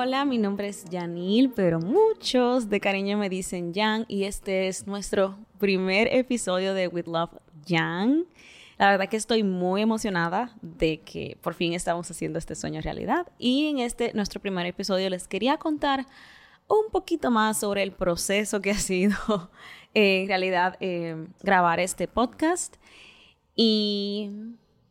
Hola, mi nombre es Janil, pero muchos de cariño me dicen Jan y este es nuestro primer episodio de With Love Jan. La verdad que estoy muy emocionada de que por fin estamos haciendo este sueño realidad y en este nuestro primer episodio les quería contar un poquito más sobre el proceso que ha sido eh, en realidad eh, grabar este podcast y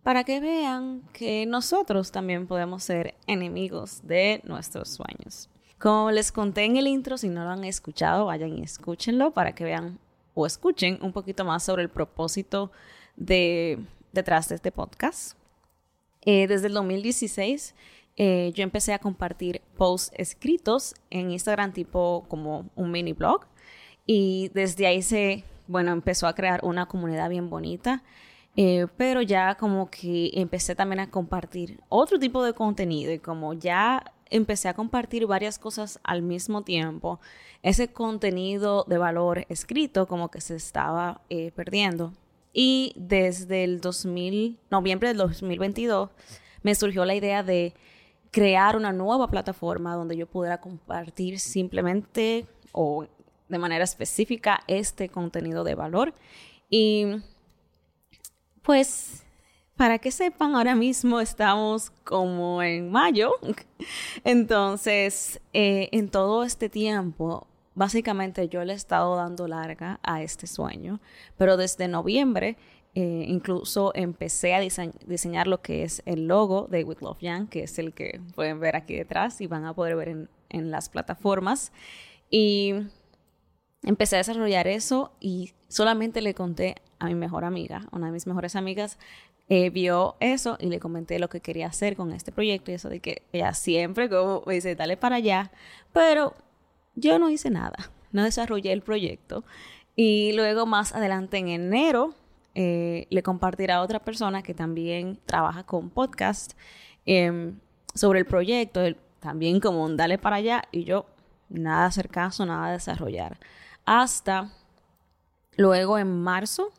para que vean que nosotros también podemos ser enemigos de nuestros sueños. Como les conté en el intro, si no lo han escuchado, vayan y escúchenlo para que vean o escuchen un poquito más sobre el propósito de, detrás de este podcast. Eh, desde el 2016 eh, yo empecé a compartir posts escritos en Instagram tipo como un mini blog y desde ahí se, bueno, empezó a crear una comunidad bien bonita eh, pero ya como que empecé también a compartir otro tipo de contenido y como ya empecé a compartir varias cosas al mismo tiempo, ese contenido de valor escrito como que se estaba eh, perdiendo. Y desde el 2000, noviembre del 2022 me surgió la idea de crear una nueva plataforma donde yo pudiera compartir simplemente o de manera específica este contenido de valor. Y pues para que sepan, ahora mismo estamos como en mayo. Entonces, eh, en todo este tiempo, básicamente yo le he estado dando larga a este sueño. Pero desde noviembre, eh, incluso empecé a diseñar lo que es el logo de With Love Young, que es el que pueden ver aquí detrás y van a poder ver en, en las plataformas. Y empecé a desarrollar eso y solamente le conté a mi mejor amiga, una de mis mejores amigas, eh, vio eso y le comenté lo que quería hacer con este proyecto y eso de que ella siempre como me dice, dale para allá, pero yo no hice nada, no desarrollé el proyecto y luego más adelante en enero eh, le compartirá a otra persona que también trabaja con podcast em, sobre el proyecto, también como un dale para allá y yo nada hacer caso, nada desarrollar. Hasta luego en marzo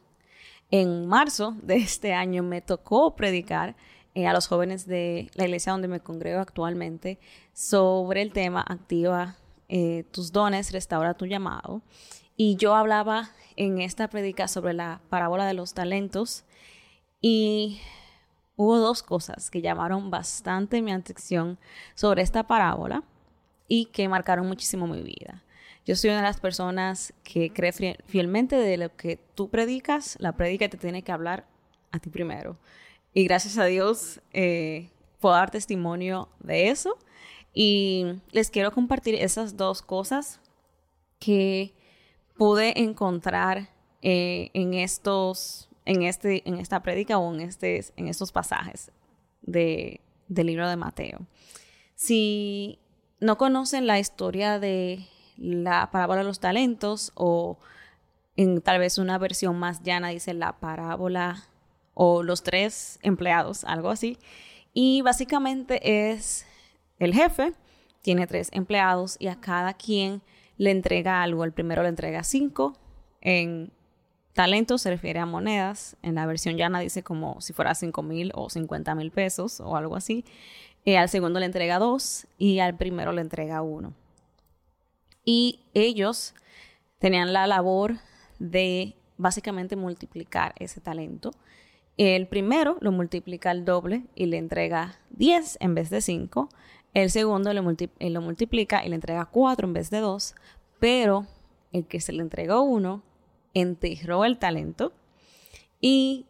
en marzo de este año me tocó predicar eh, a los jóvenes de la iglesia donde me congrego actualmente sobre el tema activa eh, tus dones, restaura tu llamado. Y yo hablaba en esta predica sobre la parábola de los talentos y hubo dos cosas que llamaron bastante mi atención sobre esta parábola y que marcaron muchísimo mi vida. Yo soy una de las personas que cree fielmente de lo que tú predicas, la predica te tiene que hablar a ti primero. Y gracias a Dios eh, puedo dar testimonio de eso. Y les quiero compartir esas dos cosas que pude encontrar eh, en estos, en este, en esta prédica o en este, estos pasajes de, del libro de Mateo. Si no conocen la historia de la parábola de los talentos o en tal vez una versión más llana dice la parábola o los tres empleados, algo así. Y básicamente es el jefe, tiene tres empleados y a cada quien le entrega algo. El primero le entrega cinco. En talentos se refiere a monedas. En la versión llana dice como si fuera cinco mil o cincuenta mil pesos o algo así. Eh, al segundo le entrega dos y al primero le entrega uno y ellos tenían la labor de básicamente multiplicar ese talento. El primero lo multiplica al doble y le entrega 10 en vez de 5. El segundo lo, eh, lo multiplica y le entrega 4 en vez de 2. Pero el que se le entregó uno enterró el talento y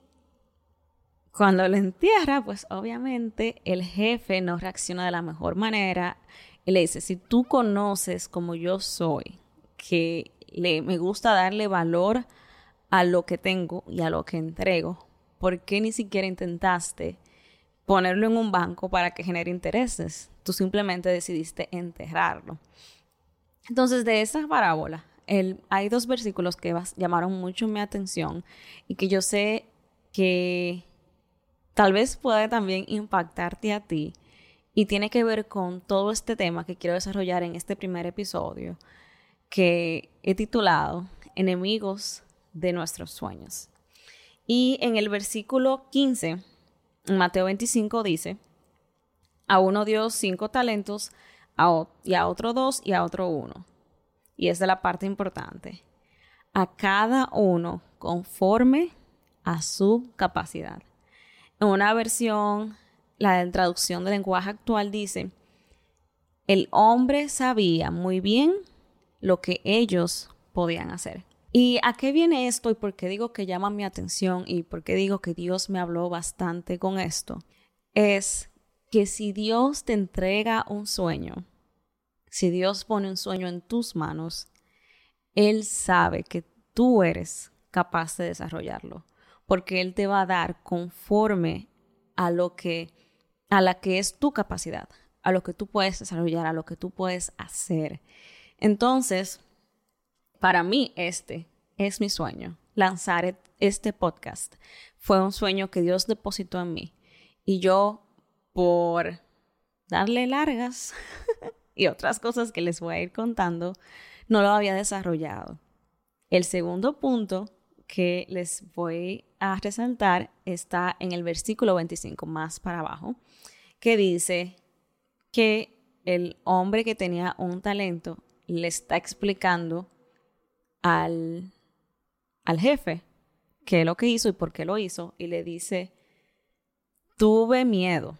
cuando lo entierra, pues obviamente el jefe no reacciona de la mejor manera y le dice, si tú conoces como yo soy, que le, me gusta darle valor a lo que tengo y a lo que entrego, ¿por qué ni siquiera intentaste ponerlo en un banco para que genere intereses? Tú simplemente decidiste enterrarlo. Entonces, de esa parábola, el, hay dos versículos que llamaron mucho mi atención y que yo sé que tal vez puede también impactarte a ti y tiene que ver con todo este tema que quiero desarrollar en este primer episodio que he titulado Enemigos de nuestros sueños. Y en el versículo 15, en Mateo 25 dice, a uno dio cinco talentos, y a otro dos y a otro uno. Y esa es la parte importante. A cada uno conforme a su capacidad. En una versión, la traducción del lenguaje actual dice, el hombre sabía muy bien lo que ellos podían hacer. ¿Y a qué viene esto y por qué digo que llama mi atención y por qué digo que Dios me habló bastante con esto? Es que si Dios te entrega un sueño, si Dios pone un sueño en tus manos, Él sabe que tú eres capaz de desarrollarlo, porque Él te va a dar conforme a lo que, a la que es tu capacidad, a lo que tú puedes desarrollar, a lo que tú puedes hacer. Entonces, para mí este es mi sueño, lanzar este podcast. Fue un sueño que Dios depositó en mí y yo por darle largas y otras cosas que les voy a ir contando, no lo había desarrollado. El segundo punto que les voy a resaltar está en el versículo 25 más para abajo, que dice que el hombre que tenía un talento le está explicando al, al jefe qué es lo que hizo y por qué lo hizo, y le dice, tuve miedo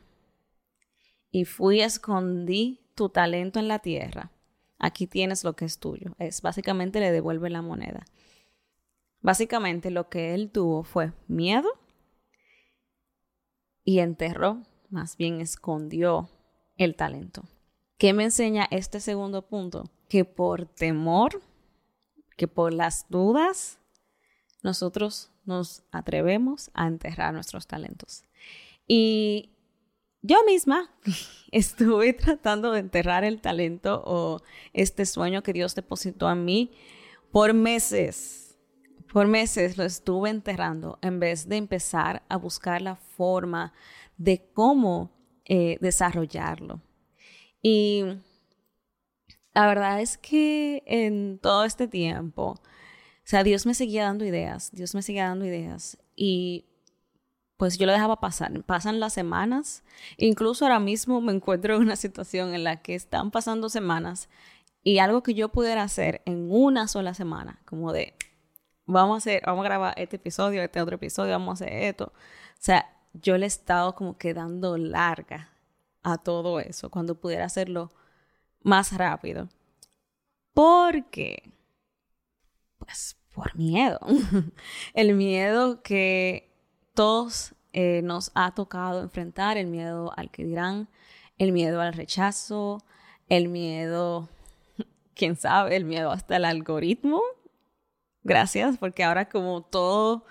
y fui escondí tu talento en la tierra. Aquí tienes lo que es tuyo. Es básicamente le devuelve la moneda. Básicamente lo que él tuvo fue miedo y enterró, más bien escondió el talento. ¿Qué me enseña este segundo punto? Que por temor, que por las dudas, nosotros nos atrevemos a enterrar nuestros talentos. Y yo misma estuve tratando de enterrar el talento o este sueño que Dios depositó en mí por meses. Por meses lo estuve enterrando en vez de empezar a buscar la forma de cómo eh, desarrollarlo. Y la verdad es que en todo este tiempo, o sea, Dios me seguía dando ideas, Dios me seguía dando ideas y pues yo lo dejaba pasar. Pasan las semanas. Incluso ahora mismo me encuentro en una situación en la que están pasando semanas y algo que yo pudiera hacer en una sola semana, como de, vamos a hacer, vamos a grabar este episodio, este otro episodio, vamos a hacer esto. O sea, yo le he estado como que dando larga a todo eso cuando pudiera hacerlo más rápido. Porque, pues, por miedo. El miedo que todos eh, nos ha tocado enfrentar el miedo al que dirán, el miedo al rechazo, el miedo, quién sabe, el miedo hasta el algoritmo. Gracias, porque ahora como todo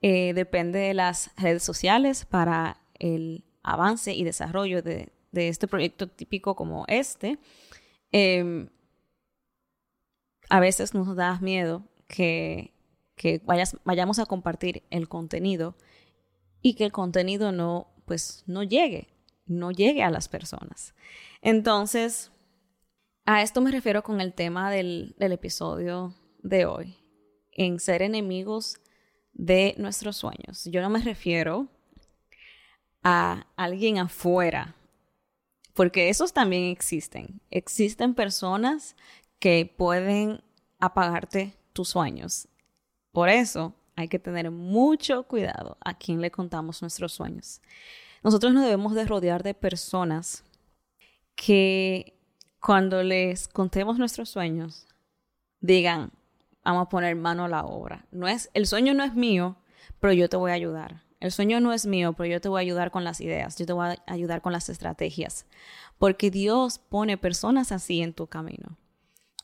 eh, depende de las redes sociales para el avance y desarrollo de, este proyecto típico como este, em, a veces nos da miedo que, vayamos a compartir el contenido y que el contenido no, pues, no llegue, no llegue a las personas. Entonces, a esto me refiero con el tema del episodio de hoy, en ser enemigos de nuestros sueños. Yo no me refiero a alguien afuera, porque esos también existen. Existen personas que pueden apagarte tus sueños. Por eso hay que tener mucho cuidado a quién le contamos nuestros sueños. Nosotros nos debemos de rodear de personas que cuando les contemos nuestros sueños digan, vamos a poner mano a la obra. No es, el sueño no es mío, pero yo te voy a ayudar. El sueño no es mío, pero yo te voy a ayudar con las ideas, yo te voy a ayudar con las estrategias, porque Dios pone personas así en tu camino.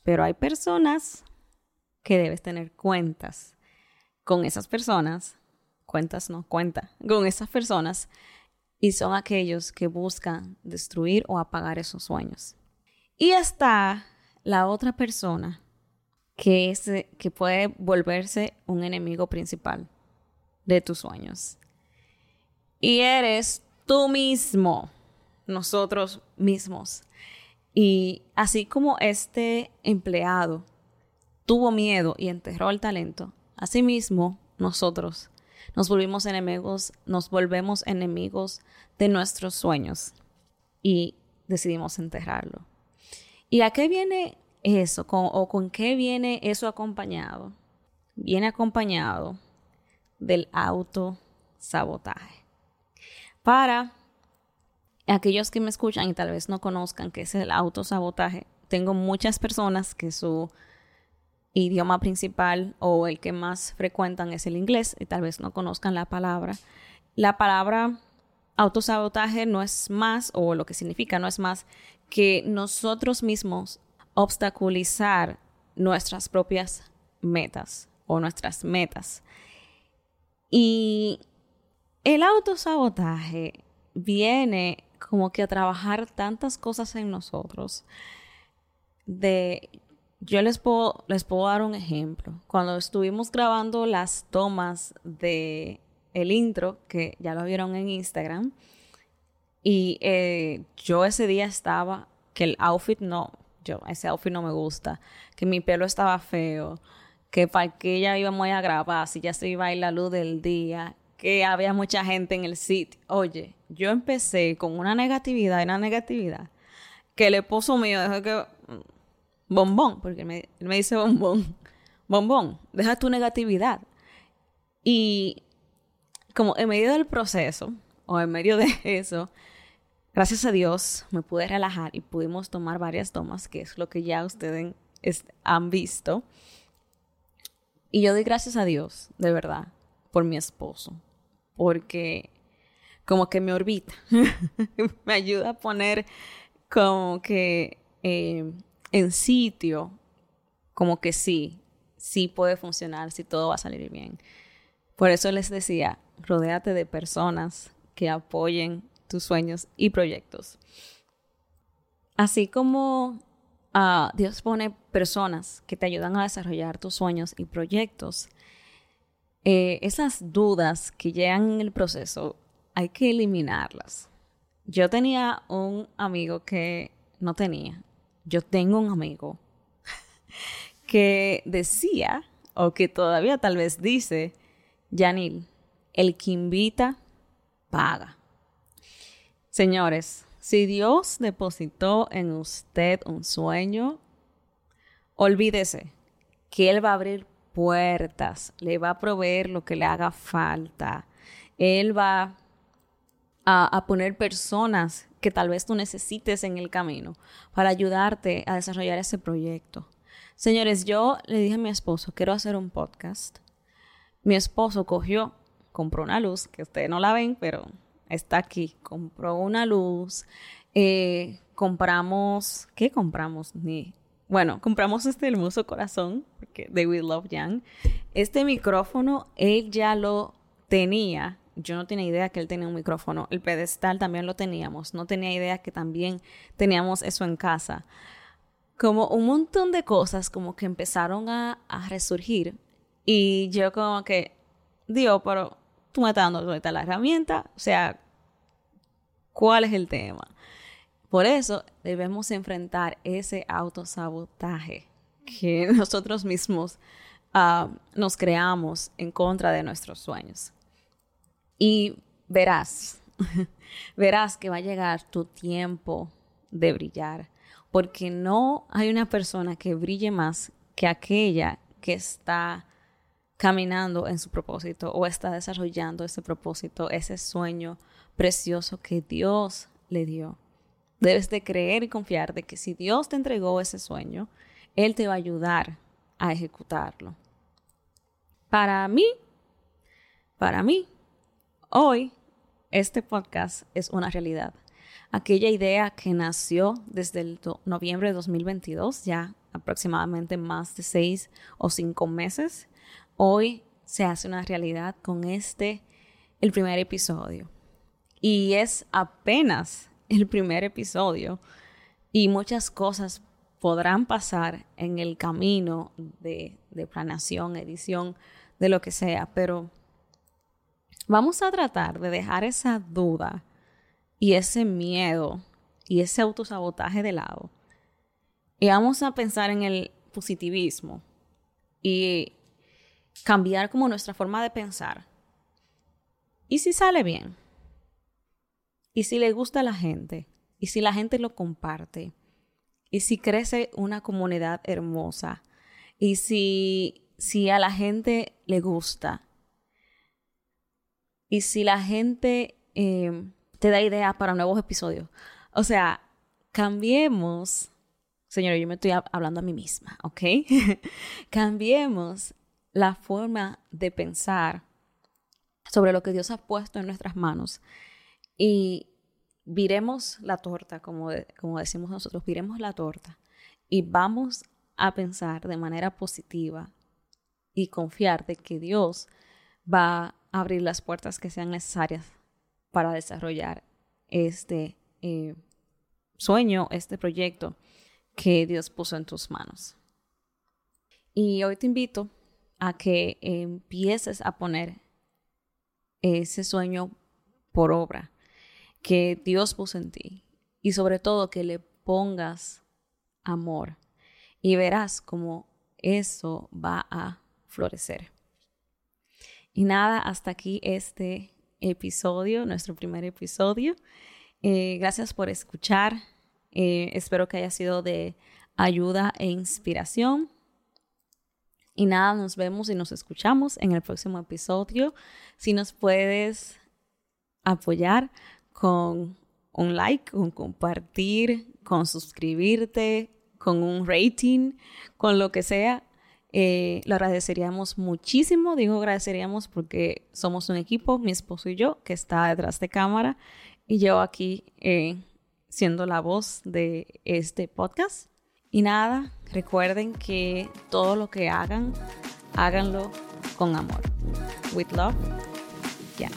Pero hay personas que debes tener cuentas con esas personas, cuentas no, cuenta, con esas personas, y son aquellos que buscan destruir o apagar esos sueños. Y está la otra persona que, es, que puede volverse un enemigo principal de tus sueños. Y eres tú mismo, nosotros mismos. Y así como este empleado tuvo miedo y enterró el talento, Asimismo, nosotros nos volvimos enemigos, nos volvemos enemigos de nuestros sueños y decidimos enterrarlo. ¿Y a qué viene eso? ¿O con qué viene eso acompañado? Viene acompañado del autosabotaje. Para aquellos que me escuchan y tal vez no conozcan qué es el autosabotaje, tengo muchas personas que su idioma principal o el que más frecuentan es el inglés y tal vez no conozcan la palabra. La palabra autosabotaje no es más, o lo que significa no es más, que nosotros mismos obstaculizar nuestras propias metas o nuestras metas. Y el autosabotaje viene como que a trabajar tantas cosas en nosotros. De, yo les puedo, les puedo dar un ejemplo. Cuando estuvimos grabando las tomas de el intro, que ya lo vieron en Instagram, y eh, yo ese día estaba, que el outfit no, ese outfit no me gusta, que mi pelo estaba feo, que para que ya íbamos a grabar, si ya se iba a ir la luz del día, que había mucha gente en el sitio. Oye, yo empecé con una negatividad una negatividad que el esposo mío dejó que... Mm, bombón, porque me, me dice bombón. Bombón, deja tu negatividad. Y como en medio del proceso, o en medio de eso, gracias a Dios me pude relajar y pudimos tomar varias tomas, que es lo que ya ustedes han visto. Y yo doy gracias a Dios, de verdad, por mi esposo, porque como que me orbita, me ayuda a poner como que eh, en sitio, como que sí, sí puede funcionar, sí todo va a salir bien. Por eso les decía, rodéate de personas que apoyen tus sueños y proyectos. Así como ah, Dios pone personas que te ayudan a desarrollar tus sueños y proyectos, eh, esas dudas que llegan en el proceso hay que eliminarlas. Yo tenía un amigo que no tenía. Yo tengo un amigo que decía, o que todavía tal vez dice, Yanil, el que invita, paga. Señores, si Dios depositó en usted un sueño, olvídese que Él va a abrir puertas, le va a proveer lo que le haga falta. Él va a, poner personas que tal vez tú necesites en el camino para ayudarte a desarrollar ese proyecto. Señores, yo le dije a mi esposo, quiero hacer un podcast. Mi esposo cogió, compró una luz, que ustedes no la ven, pero está aquí. Compró una luz. Eh, compramos, ¿qué compramos? Ni, bueno, compramos este hermoso corazón porque de We Love Young. Este micrófono él ya lo tenía. Yo no tenía idea que él tenía un micrófono. El pedestal también lo teníamos. No tenía idea que también teníamos eso en casa. Como un montón de cosas como que empezaron a, a resurgir. Y yo como que, Dios, pero tú me estás la herramienta. O sea, ¿cuál es el tema? Por eso debemos enfrentar ese autosabotaje que nosotros mismos ah, nos creamos en contra de nuestros sueños. Y verás, verás que va a llegar tu tiempo de brillar, porque no hay una persona que brille más que aquella que está caminando en su propósito o está desarrollando ese propósito, ese sueño precioso que Dios le dio. Debes de creer y confiar de que si Dios te entregó ese sueño, Él te va a ayudar a ejecutarlo. Para mí, para mí, hoy este podcast es una realidad. Aquella idea que nació desde el noviembre de 2022, ya aproximadamente más de seis o cinco meses, hoy se hace una realidad con este, el primer episodio. Y es apenas el primer episodio y muchas cosas podrán pasar en el camino de, de planeación, edición, de lo que sea, pero vamos a tratar de dejar esa duda y ese miedo y ese autosabotaje de lado. Y vamos a pensar en el positivismo y cambiar como nuestra forma de pensar. ¿Y si sale bien? y si le gusta a la gente y si la gente lo comparte y si crece una comunidad hermosa y si, si a la gente le gusta y si la gente em, te da ideas para nuevos episodios. O sea, cambiemos, señores, yo me estoy hablando a mí misma, ¿ok? cambiemos la forma de pensar sobre lo que Dios ha puesto en nuestras manos y viremos la torta, como, como decimos nosotros, viremos la torta y vamos a pensar de manera positiva y confiar de que Dios va a abrir las puertas que sean necesarias para desarrollar este eh, sueño, este proyecto que Dios puso en tus manos. Y hoy te invito a que empieces a poner ese sueño por obra que Dios puso en ti y sobre todo que le pongas amor y verás cómo eso va a florecer. Y nada, hasta aquí este episodio, nuestro primer episodio. Eh, gracias por escuchar. Eh, espero que haya sido de ayuda e inspiración. Y nada, nos vemos y nos escuchamos en el próximo episodio. Si nos puedes apoyar con un like, con compartir, con suscribirte, con un rating, con lo que sea, eh, lo agradeceríamos muchísimo. Digo agradeceríamos porque somos un equipo, mi esposo y yo, que está detrás de cámara y yo aquí eh, siendo la voz de este podcast. Y nada, recuerden que todo lo que hagan, háganlo con amor. With love, yeah.